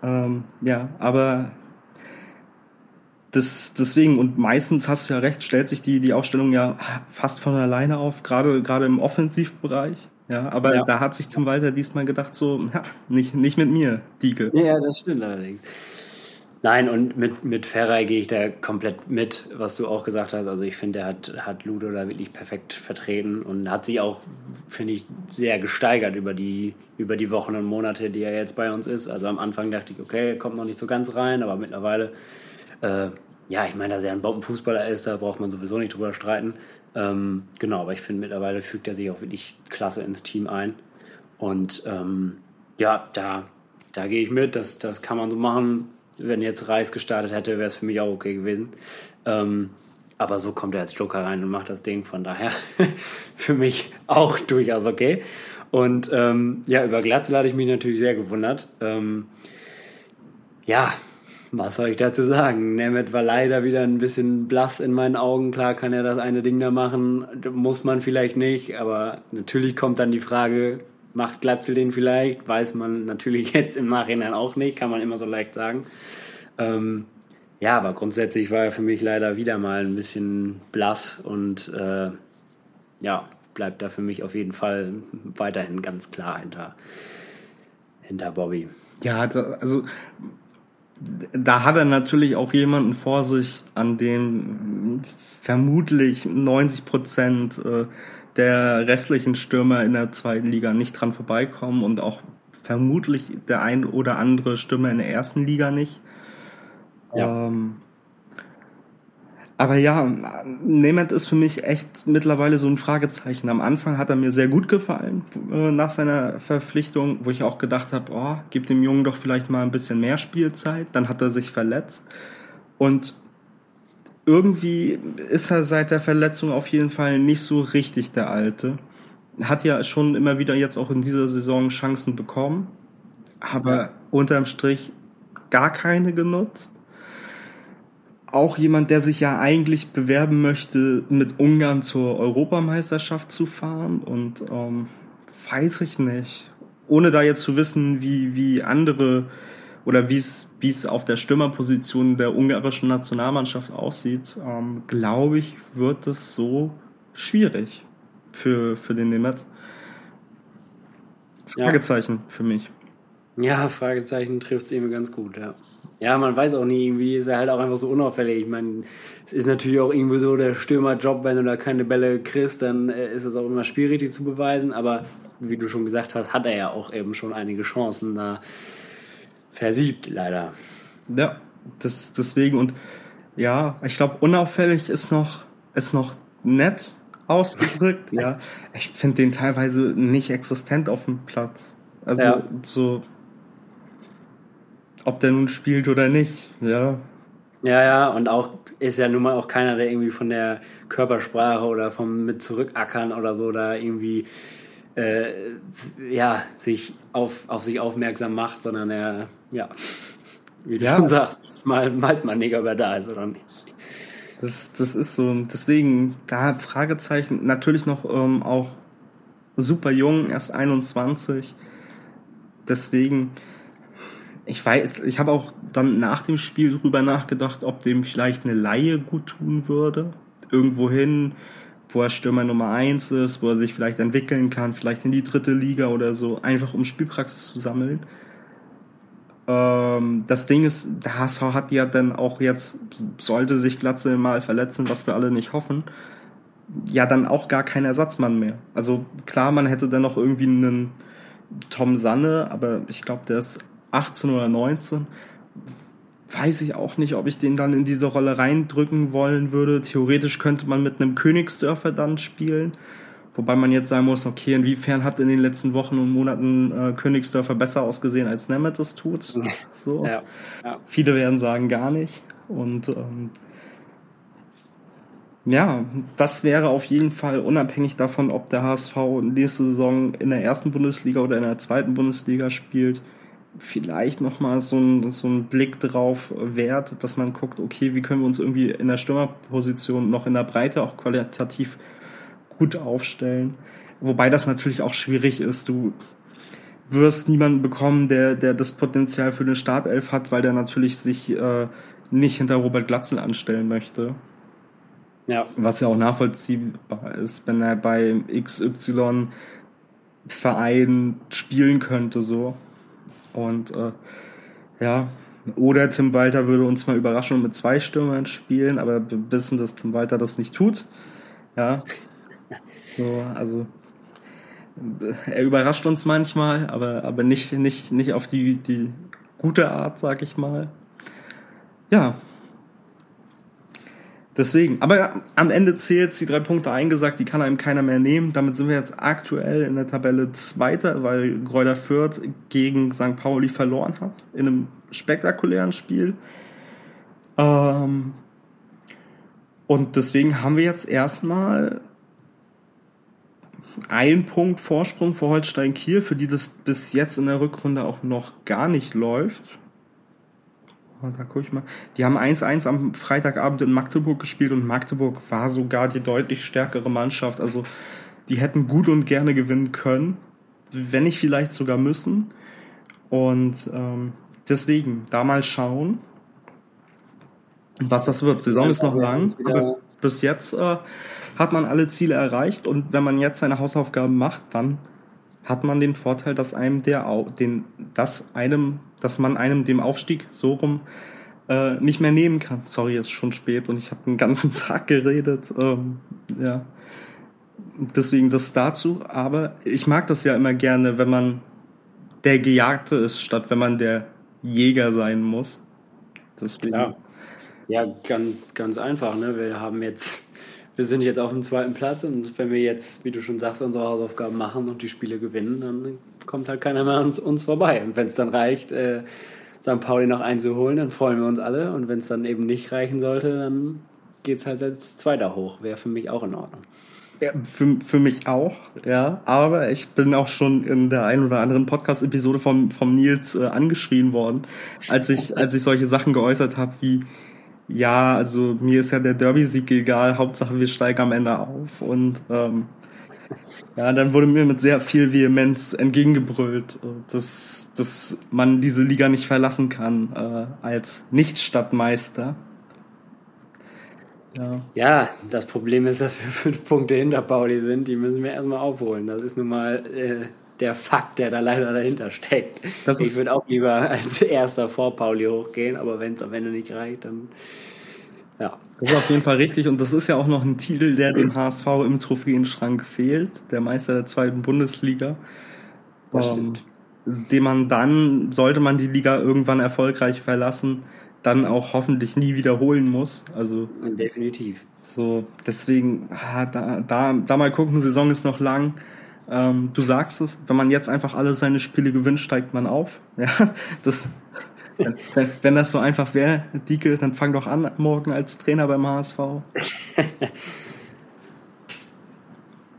Speaker 2: Ähm, ja, aber das, deswegen, und meistens hast du ja recht, stellt sich die, die Aufstellung ja fast von alleine auf, gerade, gerade im Offensivbereich. Ja, aber ja. da hat sich Tim Walter diesmal gedacht, so, ja, nicht, nicht mit mir, Dieke.
Speaker 3: Ja, das stimmt allerdings. Nein, und mit, mit Ferrei gehe ich da komplett mit, was du auch gesagt hast. Also ich finde, er hat, hat Ludo da wirklich perfekt vertreten und hat sich auch, finde ich, sehr gesteigert über die, über die Wochen und Monate, die er jetzt bei uns ist. Also am Anfang dachte ich, okay, er kommt noch nicht so ganz rein, aber mittlerweile, äh, ja, ich meine, dass er ein Bombenfußballer ist, da braucht man sowieso nicht drüber streiten. Ähm, genau, aber ich finde, mittlerweile fügt er sich auch wirklich klasse ins Team ein. Und ähm, ja, da, da gehe ich mit, das, das kann man so machen wenn jetzt Reis gestartet hätte, wäre es für mich auch okay gewesen. Ähm, aber so kommt er als Joker rein und macht das Ding. Von daher [laughs] für mich auch durchaus okay. Und ähm, ja, über Glatzel hatte ich mich natürlich sehr gewundert. Ähm, ja, was soll ich dazu sagen? Nemeth war leider wieder ein bisschen blass in meinen Augen. Klar kann er das eine Ding da machen, muss man vielleicht nicht. Aber natürlich kommt dann die Frage, Macht Glatzel den vielleicht? Weiß man natürlich [laughs] jetzt im Nachhinein auch nicht, kann man immer so leicht sagen. Ähm, ja, aber grundsätzlich war er für mich leider wieder mal ein bisschen blass und äh, ja, bleibt da für mich auf jeden Fall weiterhin ganz klar hinter, hinter Bobby.
Speaker 2: Ja, also, also da hat er natürlich auch jemanden vor sich, an dem vermutlich 90 Prozent äh, der restlichen Stürmer in der zweiten Liga nicht dran vorbeikommen und auch vermutlich der ein oder andere Stürmer in der ersten Liga nicht. Ja. Ähm, aber ja, Nemeth ist für mich echt mittlerweile so ein Fragezeichen. Am Anfang hat er mir sehr gut gefallen äh, nach seiner Verpflichtung, wo ich auch gedacht habe, oh, gib dem Jungen doch vielleicht mal ein bisschen mehr Spielzeit. Dann hat er sich verletzt. Und irgendwie ist er seit der Verletzung auf jeden Fall nicht so richtig der Alte. Hat ja schon immer wieder jetzt auch in dieser Saison Chancen bekommen, aber ja. unterm Strich gar keine genutzt. Auch jemand, der sich ja eigentlich bewerben möchte, mit Ungarn zur Europameisterschaft zu fahren und ähm, weiß ich nicht. Ohne da jetzt zu wissen, wie, wie andere oder wie es wie es auf der Stürmerposition der ungarischen Nationalmannschaft aussieht, ähm, glaube ich, wird es so schwierig für, für den Nemeth. Fragezeichen ja. für mich.
Speaker 3: Ja, Fragezeichen trifft es eben ganz gut, ja. Ja, man weiß auch nie, irgendwie ist er halt auch einfach so unauffällig. Ich meine, es ist natürlich auch irgendwie so der Stürmerjob, wenn du da keine Bälle kriegst, dann äh, ist es auch immer schwierig, die zu beweisen. Aber wie du schon gesagt hast, hat er ja auch eben schon einige Chancen, da versiebt, leider.
Speaker 2: Ja, das, deswegen und ja, ich glaube, unauffällig ist noch, ist noch nett ausgedrückt. [laughs] ja, ich finde den teilweise nicht existent auf dem Platz. Also ja. so, ob der nun spielt oder nicht, ja.
Speaker 3: Ja, ja, und auch ist ja nun mal auch keiner, der irgendwie von der Körpersprache oder vom mit zurückackern oder so da irgendwie äh, ja, sich auf, auf sich aufmerksam macht, sondern er, ja, wie du ja. schon sagst, mal weiß man nicht, ob er da ist oder nicht.
Speaker 2: Das, das ist so, deswegen, da Fragezeichen, natürlich noch ähm, auch super jung, erst 21. Deswegen, ich weiß, ich habe auch dann nach dem Spiel drüber nachgedacht, ob dem vielleicht eine Laie gut tun würde. Irgendwohin, wo er Stürmer Nummer 1 ist, wo er sich vielleicht entwickeln kann, vielleicht in die dritte Liga oder so, einfach um Spielpraxis zu sammeln. Ähm, das Ding ist, der HSV hat ja dann auch jetzt, sollte sich Glatze mal verletzen, was wir alle nicht hoffen, ja dann auch gar keinen Ersatzmann mehr. Also klar, man hätte dann noch irgendwie einen Tom Sanne, aber ich glaube, der ist 18 oder 19. Weiß ich auch nicht, ob ich den dann in diese Rolle reindrücken wollen würde. Theoretisch könnte man mit einem Königsdörfer dann spielen. Wobei man jetzt sagen muss, okay, inwiefern hat in den letzten Wochen und Monaten äh, Königsdörfer besser ausgesehen, als Nemeth es tut? [laughs] So. Ja, ja. Viele werden sagen, gar nicht. Und ähm, ja, das wäre auf jeden Fall unabhängig davon, ob der HSV nächste Saison in der ersten Bundesliga oder in der zweiten Bundesliga spielt, vielleicht nochmal so ein, so ein Blick drauf wert, dass man guckt, okay, wie können wir uns irgendwie in der Stürmerposition noch in der Breite auch qualitativ gut aufstellen. Wobei das natürlich auch schwierig ist. Du wirst niemanden bekommen, der, der das Potenzial für eine Startelf hat, weil der natürlich sich äh, nicht hinter Robert Glatzel anstellen möchte. Ja. Was ja auch nachvollziehbar ist, wenn er bei XY Verein spielen könnte, so. Und äh, ja, oder Tim Walter würde uns mal überraschen und mit zwei Stürmern spielen, aber wir wissen, dass Tim Walter das nicht tut. Ja, so, also er überrascht uns manchmal, aber, aber nicht, nicht, nicht auf die, die gute Art, sag ich mal. Ja. Deswegen, aber am Ende zählt die drei Punkte eingesagt, die kann einem keiner mehr nehmen. Damit sind wir jetzt aktuell in der Tabelle Zweiter, weil Gräuter Fürth gegen St. Pauli verloren hat in einem spektakulären Spiel. Ähm, und deswegen haben wir jetzt erstmal ein Punkt Vorsprung vor Holstein Kiel, für die das bis jetzt in der Rückrunde auch noch gar nicht läuft. Da gucke ich mal. Die haben 1-1 am Freitagabend in Magdeburg gespielt und Magdeburg war sogar die deutlich stärkere Mannschaft. Also die hätten gut und gerne gewinnen können, wenn nicht vielleicht sogar müssen. Und ähm, deswegen da mal schauen, was das wird. Saison ist noch lang, aber bis jetzt äh, hat man alle Ziele erreicht und wenn man jetzt seine Hausaufgaben macht, dann hat man den Vorteil, dass einem der den dass einem dass man einem dem Aufstieg so rum äh, nicht mehr nehmen kann. Sorry, ist schon spät und ich habe den ganzen [laughs] Tag geredet. Ähm, ja, deswegen das dazu. Aber ich mag das ja immer gerne, wenn man der Gejagte ist, statt wenn man der Jäger sein muss.
Speaker 3: Deswegen. Ja, ja ganz, ganz einfach. Ne? Wir haben jetzt wir sind jetzt auf dem zweiten Platz und wenn wir jetzt, wie du schon sagst, unsere Hausaufgaben machen und die Spiele gewinnen, dann kommt halt keiner mehr an uns, vorbei. Und wenn es dann reicht, äh, St. Pauli noch einzuholen, dann freuen wir uns alle. Und wenn es dann eben nicht reichen sollte, dann geht es halt als Zweiter hoch. Wäre für mich auch in Ordnung.
Speaker 2: Ja, für, für mich auch, ja. Aber ich bin auch schon in der einen oder anderen Podcast-Episode vom, vom Nils äh, angeschrien worden, als ich, als ich solche Sachen geäußert habe wie, ja, also mir ist ja der Derby-Sieg egal, Hauptsache wir steigen am Ende auf. Und ähm, ja, dann wurde mir mit sehr viel Vehemenz entgegengebrüllt, dass, dass man diese Liga nicht verlassen kann äh, als Nicht-Stadtmeister.
Speaker 3: Ja. ja, das Problem ist, dass wir fünf Punkte hinter Pauli sind. Die müssen wir erstmal aufholen. Das ist nun mal äh, der Fakt, der da leider dahinter steckt. Das ich würde auch lieber als [laughs] erster vor Pauli hochgehen, aber wenn es am Ende nicht reicht, dann
Speaker 2: ja. Das ist auf jeden Fall richtig und das ist ja auch noch ein Titel, der dem HSV im Trophäenschrank fehlt, der Meister der zweiten Bundesliga. Das ähm, den man dann, sollte man die Liga irgendwann erfolgreich verlassen, dann auch hoffentlich nie wiederholen muss. Also
Speaker 3: definitiv.
Speaker 2: So, deswegen, ah, da, da, da mal gucken, Saison ist noch lang. Ähm, du sagst es, wenn man jetzt einfach alle seine Spiele gewinnt, steigt man auf. [laughs] Ja, das, wenn, wenn das so einfach wäre, Dieke, dann fang doch an morgen als Trainer beim HSV. [laughs]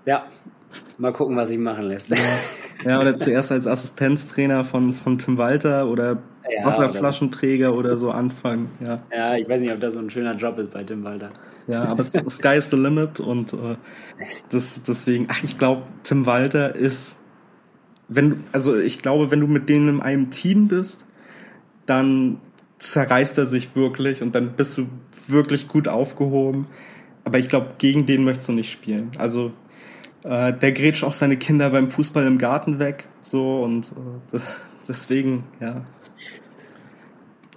Speaker 3: ja, mal gucken, was sich machen lässt.
Speaker 2: Ja. ja, oder zuerst als Assistenztrainer von, von Tim Walter oder ja, Wasserflaschenträger oder, oder so anfangen. Ja.
Speaker 3: ja, ich weiß nicht, ob das so ein schöner Job ist bei Tim Walter.
Speaker 2: Ja, aber Sky is the limit und äh, das, deswegen, ach, ich glaube, Tim Walter ist, wenn, also ich glaube, wenn du mit denen in einem Team bist, dann zerreißt er sich wirklich und dann bist du wirklich gut aufgehoben. Aber ich glaube, gegen den möchtest du nicht spielen. Also äh, der grätscht auch seine Kinder beim Fußball im Garten weg, so und äh, das, [laughs] deswegen, ja.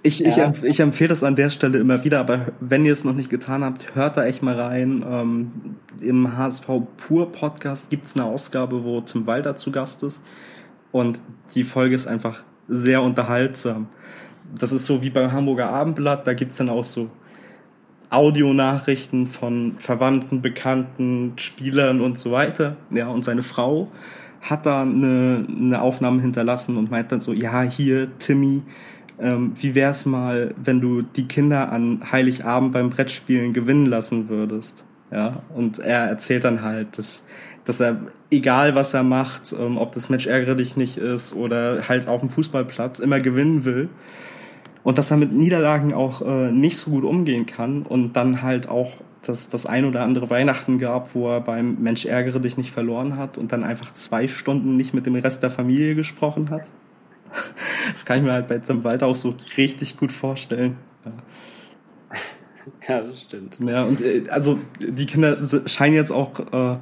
Speaker 2: Ich, ja. ich, ich empfehle das an der Stelle immer wieder, aber wenn ihr es noch nicht getan habt, hört da echt mal rein. Ähm, Im HSV Pur Podcast gibt es eine Ausgabe, wo Tim Walter zu Gast ist. Und die Folge ist einfach sehr unterhaltsam. Das ist so wie beim Hamburger Abendblatt, da gibt es dann auch so Audionachrichten von Verwandten, Bekannten, Spielern und so weiter. Ja, und seine Frau hat da eine, eine Aufnahme hinterlassen und meint dann so, ja, hier, Timmy, ähm, wie wär's mal, wenn du die Kinder an Heiligabend beim Brettspielen gewinnen lassen würdest? Ja, und er erzählt dann halt, dass, dass er, egal was er macht, ähm, ob das Match ärgerlich nicht ist oder halt auf dem Fußballplatz, immer gewinnen will. Und dass er mit Niederlagen auch äh, nicht so gut umgehen kann und dann halt auch dass das ein oder andere Weihnachten gab, wo er beim Mensch ärgere dich nicht verloren hat und dann einfach zwei Stunden nicht mit dem Rest der Familie gesprochen hat. Das kann ich mir halt bei Tim Walter auch so richtig gut vorstellen. Ja. [laughs]
Speaker 3: Ja, das stimmt.
Speaker 2: Ja, und äh, also die Kinder scheinen jetzt auch äh,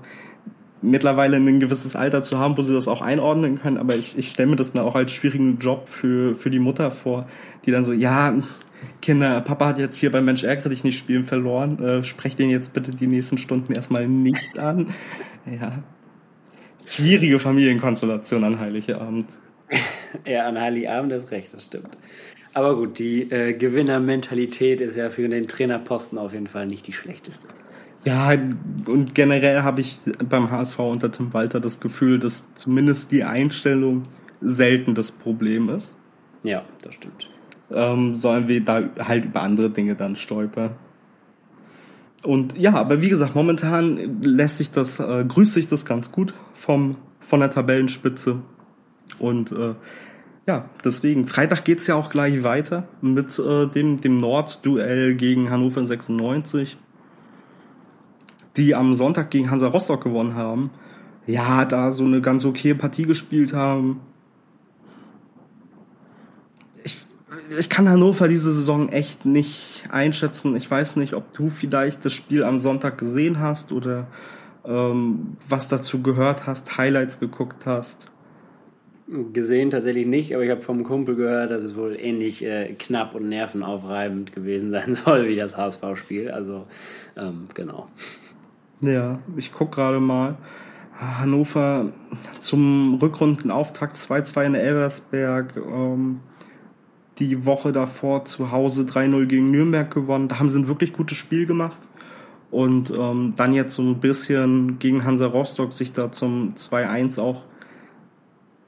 Speaker 2: mittlerweile ein gewisses Alter zu haben, wo sie das auch einordnen können, aber ich, ich stelle mir das dann auch als schwierigen Job für, für die Mutter vor, die dann so, ja, Kinder, Papa hat jetzt hier beim Mensch ärgere dich nicht spielen verloren, äh, sprecht den jetzt bitte die nächsten Stunden erstmal nicht an. Ja. Schwierige Familienkonstellation an Heiligabend. [laughs] [laughs]
Speaker 3: ja, an Heiligabend ist recht, das stimmt. Aber gut, die äh, Gewinnermentalität ist ja für den Trainerposten auf jeden Fall nicht die schlechteste.
Speaker 2: Ja, und generell habe ich beim HSV unter Tim Walter das Gefühl, dass zumindest die Einstellung selten das Problem ist.
Speaker 3: Ja, das stimmt.
Speaker 2: Ähm, sondern wir da halt über andere Dinge dann stolpern. Und ja, aber wie gesagt, momentan lässt sich das, äh, grüßt sich das ganz gut vom, von der Tabellenspitze. Und äh, ja, deswegen, Freitag geht's ja auch gleich weiter mit äh, dem, dem Nord-Duell gegen Hannover 96, die am Sonntag gegen Hansa Rostock gewonnen haben. Ja, da so eine ganz okay Partie gespielt haben. Ich, ich kann Hannover diese Saison echt nicht einschätzen. Ich weiß nicht, ob du vielleicht das Spiel am Sonntag gesehen hast oder ähm, was dazu gehört hast, Highlights geguckt hast.
Speaker 3: Gesehen tatsächlich nicht, aber ich habe vom Kumpel gehört, dass es wohl ähnlich äh, knapp und nervenaufreibend gewesen [laughs] sein soll wie das HSV-Spiel. Also, ähm, genau.
Speaker 2: Ja, ich gucke gerade mal. Hannover zum Rückrundenauftakt 2-2 in Elversberg. Ähm, die Woche davor zu Hause 3-0 gegen Nürnberg gewonnen. Da haben sie ein wirklich gutes Spiel gemacht. Und ähm, dann jetzt so ein bisschen gegen Hansa Rostock sich da zum 2-1 auch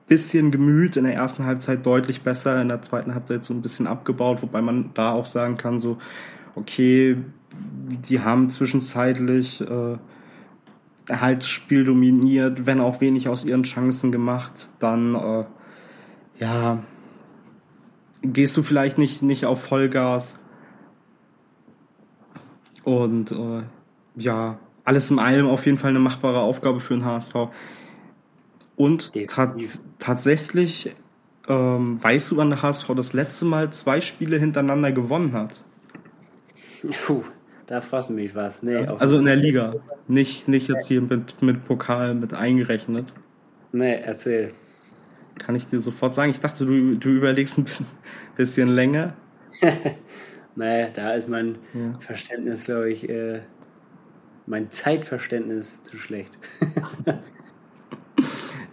Speaker 2: bisschen gemüht, in der ersten Halbzeit deutlich besser, in der zweiten Halbzeit so ein bisschen abgebaut, wobei man da auch sagen kann, so, okay, die haben zwischenzeitlich äh, halt das Spiel dominiert, wenn auch wenig aus ihren Chancen gemacht, dann äh, ja, gehst du vielleicht nicht, nicht auf Vollgas. Und äh, ja, alles in allem auf jeden Fall eine machbare Aufgabe für den HSV. Und tats tatsächlich, ähm, weißt du, wann der HSV das letzte Mal zwei Spiele hintereinander gewonnen hat?
Speaker 3: Puh, da fragst du mich was. Nee,
Speaker 2: also in der Liga. Nicht, nicht jetzt hier mit, mit Pokal mit eingerechnet.
Speaker 3: Nee, erzähl.
Speaker 2: Kann ich dir sofort sagen. Ich dachte, du, du überlegst ein bisschen, [laughs] bisschen länger. [laughs]
Speaker 3: nee, da ist mein ja. Verständnis, glaube ich, äh, mein Zeitverständnis zu schlecht. [laughs]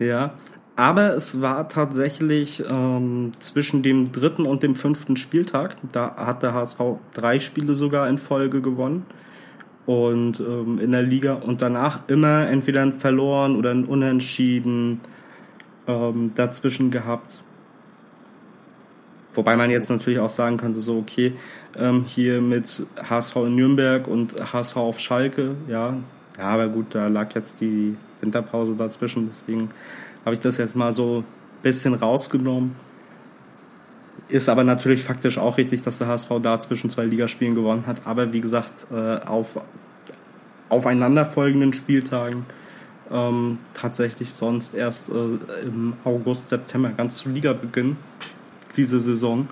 Speaker 2: Ja, aber es war tatsächlich ähm, zwischen dem dritten und dem fünften Spieltag. Da hat der HSV drei Spiele sogar in Folge gewonnen. Und ähm, in der Liga und danach immer entweder ein Verloren oder ein Unentschieden ähm, dazwischen gehabt. Wobei man jetzt natürlich auch sagen könnte, so okay, ähm, hier mit HSV in Nürnberg und HSV auf Schalke, ja, ja, aber gut, da lag jetzt die Winterpause dazwischen. Deswegen habe ich das jetzt mal so ein bisschen rausgenommen. Ist aber natürlich faktisch auch richtig, dass der HSV da zwischen zwei Ligaspielen gewonnen hat. Aber wie gesagt, äh, auf aufeinanderfolgenden Spieltagen ähm, tatsächlich sonst erst äh, im August, September ganz zu Ligabeginn diese Saison.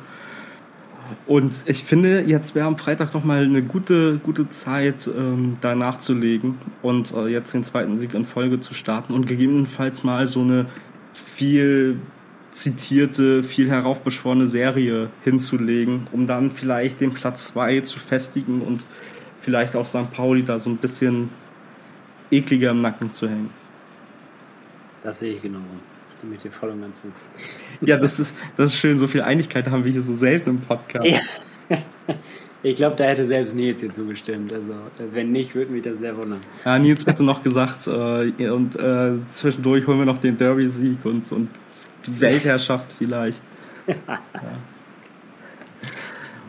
Speaker 2: Und ich finde, jetzt wäre am Freitag noch mal eine gute, gute Zeit, ähm, da nachzulegen und äh, jetzt den zweiten Sieg in Folge zu starten und gegebenenfalls mal so eine viel zitierte, viel heraufbeschworene Serie hinzulegen, um dann vielleicht den Platz 2 zu festigen und vielleicht auch St. Pauli da so ein bisschen ekliger im Nacken zu hängen.
Speaker 3: Das sehe ich genau. Ich stimme dir voll und ganz zu.
Speaker 2: Ja, das ist, das ist schön. So viel Einigkeit haben wir hier so selten im Podcast. Ja. [laughs]
Speaker 3: Ich glaube, da hätte selbst Nils hier zugestimmt. Also, wenn nicht, würde mich das sehr wundern.
Speaker 2: Ja, Nils hätte noch gesagt, äh, und äh, zwischendurch holen wir noch den Derby-Sieg und, und die Weltherrschaft vielleicht. [laughs] ja.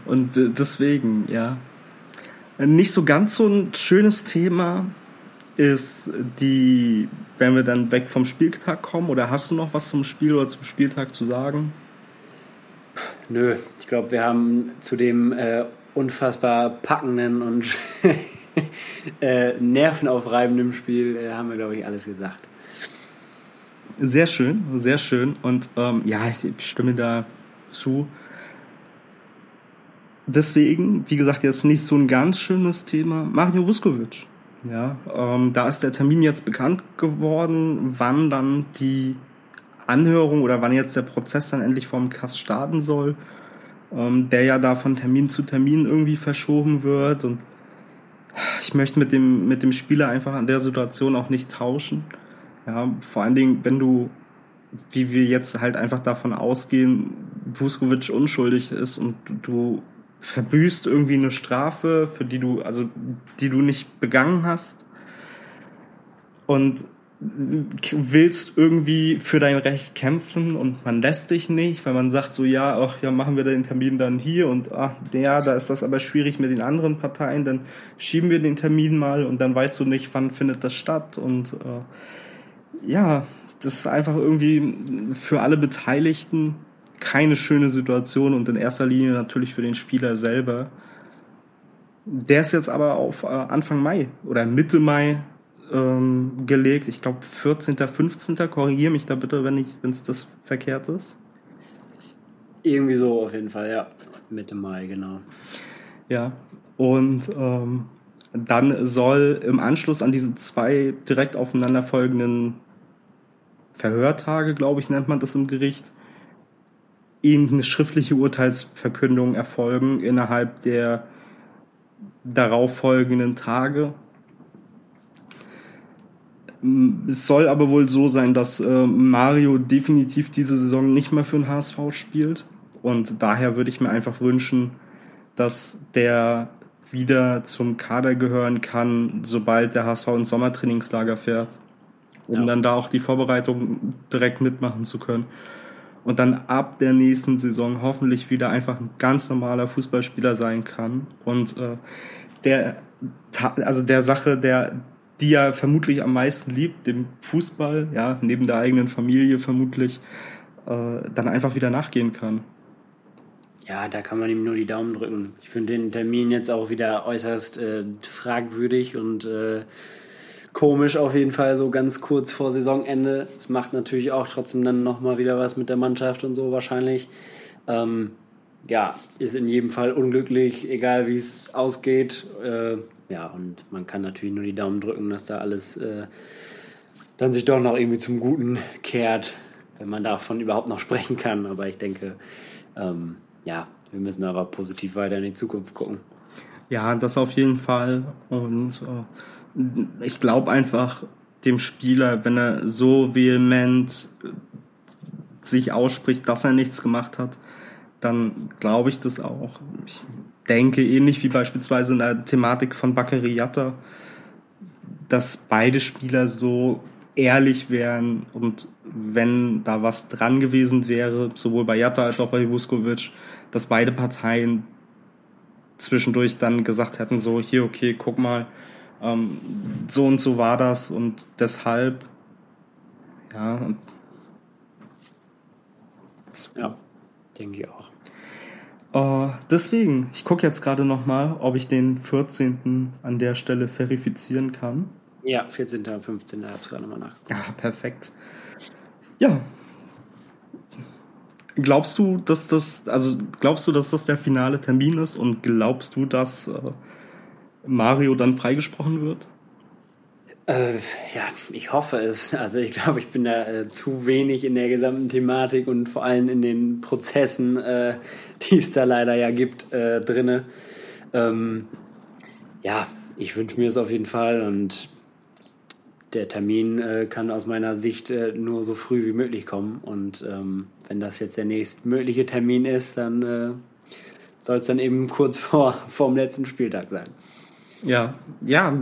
Speaker 2: Und äh, deswegen, ja. Nicht so ganz so ein schönes Thema ist die, wenn wir dann weg vom Spieltag kommen, oder hast du noch was zum Spiel oder zum Spieltag zu sagen?
Speaker 3: Nö, ich glaube, wir haben zu dem äh, unfassbar packenden und [laughs] äh, nervenaufreibenden Spiel äh, haben wir, glaube ich, alles gesagt.
Speaker 2: Sehr schön, sehr schön. Und ähm, ja, ich, ich stimme da zu. Deswegen, wie gesagt, jetzt nicht so ein ganz schönes Thema. Mario Vuskovic. Ja, ähm, da ist der Termin jetzt bekannt geworden, wann dann die Anhörung oder wann jetzt der Prozess dann endlich vom Kass starten soll, ähm, der ja da von Termin zu Termin irgendwie verschoben wird. Und ich möchte mit dem, mit dem Spieler einfach an der Situation auch nicht tauschen. Ja, vor allen Dingen, wenn du, wie wir jetzt halt einfach davon ausgehen, Vuskovic unschuldig ist und du verbüßt irgendwie eine Strafe, für die du, also die du nicht begangen hast. Und willst irgendwie für dein Recht kämpfen und man lässt dich nicht, weil man sagt so, ja, ach, ja, machen wir den Termin dann hier und ach, ja, da ist das aber schwierig mit den anderen Parteien, dann schieben wir den Termin mal und dann weißt du nicht, wann findet das statt. Und äh, ja, das ist einfach irgendwie für alle Beteiligten keine schöne Situation und in erster Linie natürlich für den Spieler selber. Der ist jetzt aber auf äh, Anfang Mai oder Mitte Mai ähm, gelegt. Ich glaube 14., 15. Korrigiere mich da bitte, wenn es das verkehrt ist.
Speaker 3: Irgendwie so auf jeden Fall, ja. Mitte Mai, genau.
Speaker 2: Ja, und ähm, dann soll im Anschluss an diese zwei direkt aufeinanderfolgenden Verhörtage, glaube ich, nennt man das im Gericht, ihnen eine schriftliche Urteilsverkündung erfolgen innerhalb der darauffolgenden Tage. Es soll aber wohl so sein, dass äh, Mario definitiv diese Saison nicht mehr für den HSV spielt. Und daher würde ich mir einfach wünschen, dass der wieder zum Kader gehören kann, sobald der HSV ins Sommertrainingslager fährt, um ja. dann da auch die Vorbereitung direkt mitmachen zu können und dann ab der nächsten Saison hoffentlich wieder einfach ein ganz normaler Fußballspieler sein kann und äh, der also der Sache, der die er vermutlich am meisten liebt, dem Fußball, ja, neben der eigenen Familie vermutlich, äh, dann einfach wieder nachgehen kann.
Speaker 3: Ja, da kann man ihm nur die Daumen drücken. Ich finde den Termin jetzt auch wieder äußerst äh, fragwürdig und äh, komisch auf jeden Fall, so ganz kurz vor Saisonende. Es macht natürlich auch trotzdem dann nochmal wieder was mit der Mannschaft und so wahrscheinlich. Ähm, ja, ist in jedem Fall unglücklich, egal wie es ausgeht. Äh, ja, und man kann natürlich nur die Daumen drücken, dass da alles äh, dann sich doch noch irgendwie zum Guten kehrt, wenn man davon überhaupt noch sprechen kann. Aber ich denke, ähm, ja, wir müssen aber positiv weiter in die Zukunft gucken.
Speaker 2: Ja, das auf jeden Fall. Und äh, ich glaube einfach dem Spieler, wenn er so vehement sich ausspricht, dass er nichts gemacht hat, dann glaube ich das auch. Ich denke ähnlich wie beispielsweise in der Thematik von Bakary Yatta, dass beide Spieler so ehrlich wären und wenn da was dran gewesen wäre, sowohl bei Jatta als auch bei Vuskovic, dass beide Parteien zwischendurch dann gesagt hätten, so hier, okay, guck mal, ähm, so und so war das und deshalb, ja. Und
Speaker 3: ja, denke ich auch.
Speaker 2: Uh, deswegen, ich gucke jetzt gerade nochmal, ob ich den 14. an der Stelle verifizieren kann.
Speaker 3: Ja, 14. und 15. habe ich gerade nochmal nach.
Speaker 2: Ja, perfekt. Ja. Glaubst du, dass das, also glaubst du, dass das der finale Termin ist und glaubst du, dass äh, Mario dann freigesprochen wird?
Speaker 3: Äh, ja, ich hoffe es. Also ich glaube, ich bin da äh, zu wenig in der gesamten Thematik und vor allem in den Prozessen, äh, [laughs] die es da leider ja gibt, äh, drinne. Ähm, ja, ich wünsche mir es auf jeden Fall und der Termin äh, kann aus meiner Sicht äh, nur so früh wie möglich kommen. Und ähm, wenn das jetzt der nächstmögliche Termin ist, dann äh, soll es dann eben kurz [laughs] vor dem letzten Spieltag sein.
Speaker 2: Ja, ja,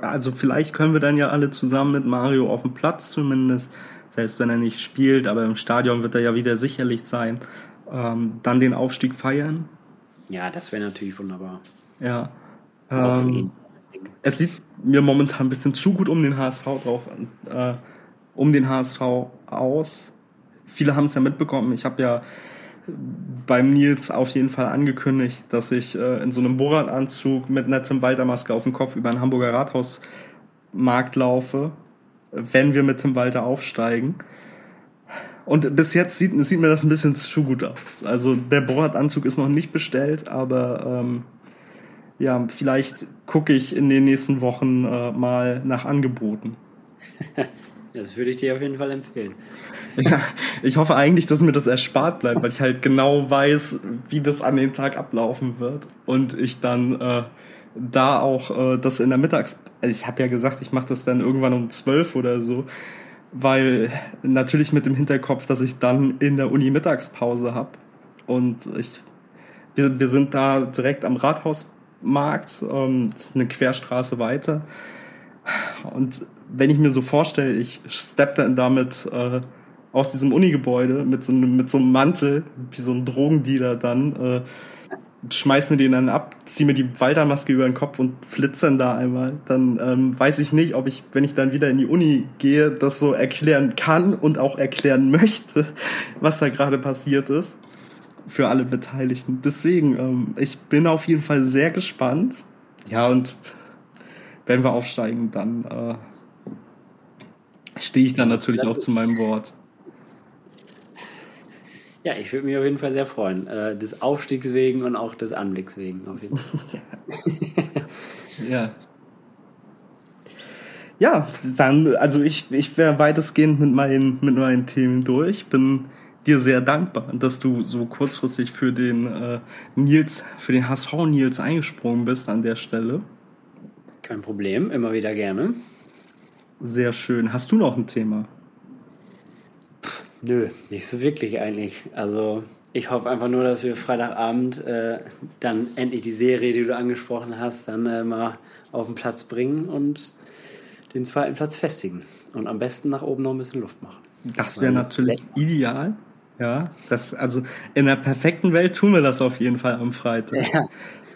Speaker 2: also vielleicht können wir dann ja alle zusammen mit Mario auf dem Platz zumindest, selbst wenn er nicht spielt, aber im Stadion wird er ja wieder sicherlich sein, ähm, dann den Aufstieg feiern.
Speaker 3: Ja, das wäre natürlich wunderbar.
Speaker 2: Ja. Ähm, es sieht mir momentan ein bisschen zu gut um den HSV drauf, äh, um den HSV aus. Viele haben es ja mitbekommen. Ich habe ja beim Nils auf jeden Fall angekündigt, dass ich äh, in so einem Borat-Anzug mit nettem Walter-Maske auf dem Kopf über den Hamburger Rathausmarkt laufe, wenn wir mit Tim Walter aufsteigen. Und bis jetzt sieht, sieht mir das ein bisschen zu gut aus. Also der Borat-Anzug ist noch nicht bestellt, aber ähm, ja, vielleicht gucke ich in den nächsten Wochen äh, mal nach Angeboten. [laughs]
Speaker 3: Das würde ich dir auf jeden Fall empfehlen.
Speaker 2: Ja, ich hoffe eigentlich, dass mir das erspart bleibt, weil ich halt genau weiß, wie das an den Tag ablaufen wird. Und ich dann äh, da auch äh, das in der Mittags... Also ich habe ja gesagt, ich mache das dann irgendwann um zwölf oder so, weil natürlich mit dem Hinterkopf, dass ich dann in der Uni Mittagspause habe. Und ich, wir, wir sind da direkt am Rathausmarkt, ähm, eine Querstraße weiter. Und wenn ich mir so vorstelle, ich steppe dann damit äh, aus diesem Unigebäude mit so, einem, mit so einem Mantel, wie so ein Drogendealer dann, äh, schmeiß mir den dann ab, zieh mir die Waltermaske über den Kopf und flitze dann da einmal, dann ähm, weiß ich nicht, ob ich, wenn ich dann wieder in die Uni gehe, das so erklären kann und auch erklären möchte, [laughs] was da gerade passiert ist für alle Beteiligten. Deswegen, ähm, ich bin auf jeden Fall sehr gespannt. Ja, und wenn wir aufsteigen, dann äh, stehe ich dann natürlich auch zu meinem Wort.
Speaker 3: Ja, ich würde mich auf jeden Fall sehr freuen. Äh, des Aufstiegs wegen und auch des Anblicks wegen, auf jeden Fall. [laughs]
Speaker 2: ja. Ja, dann, also ich, ich wäre weitestgehend mit meinen, mit meinen Themen durch. Bin dir sehr dankbar, dass du so kurzfristig für den äh, Nils, für den HSV Nils eingesprungen bist an der Stelle.
Speaker 3: Kein Problem, immer wieder gerne.
Speaker 2: Sehr schön. Hast du noch ein Thema?
Speaker 3: Nö, nicht so wirklich eigentlich. Also ich hoffe einfach nur, dass wir Freitagabend äh, dann endlich die Serie, die du angesprochen hast, dann äh, mal auf den Platz bringen und den zweiten Platz festigen. Und am besten nach oben noch ein bisschen Luft machen.
Speaker 2: Das wäre natürlich ideal. Ja, das, also in der perfekten Welt tun wir das auf jeden Fall am Freitag. Ja.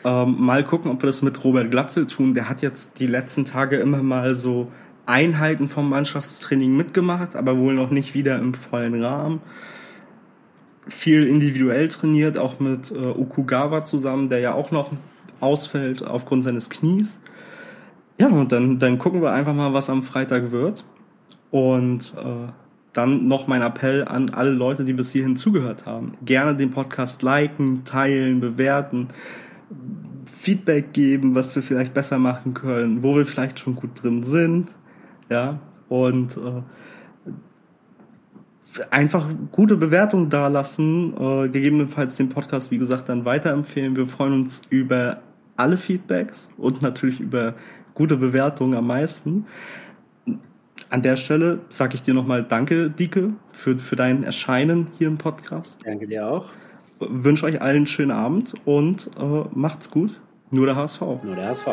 Speaker 2: Ähm, mal gucken, ob wir das mit Robert Glatzel tun. Der hat jetzt die letzten Tage immer mal so Einheiten vom Mannschaftstraining mitgemacht, aber wohl noch nicht wieder im vollen Rahmen. Viel individuell trainiert, auch mit äh, Okugawa zusammen, der ja auch noch ausfällt aufgrund seines Knies. Ja, und dann, dann gucken wir einfach mal, was am Freitag wird. Und äh, dann noch mein Appell an alle Leute, die bis hierhin zugehört haben. Gerne den Podcast liken, teilen, bewerten, Feedback geben, was wir vielleicht besser machen können, wo wir vielleicht schon gut drin sind ja, und äh, einfach gute Bewertungen da lassen, äh, gegebenenfalls den Podcast, wie gesagt, dann weiterempfehlen. Wir freuen uns über alle Feedbacks und natürlich über gute Bewertungen am meisten. An der Stelle sage ich dir nochmal Danke, Dike, für, für dein Erscheinen hier im Podcast.
Speaker 3: Danke dir auch.
Speaker 2: Wünsche euch allen einen schönen Abend und äh, macht's gut. Nur der HSV.
Speaker 3: Nur der HSV.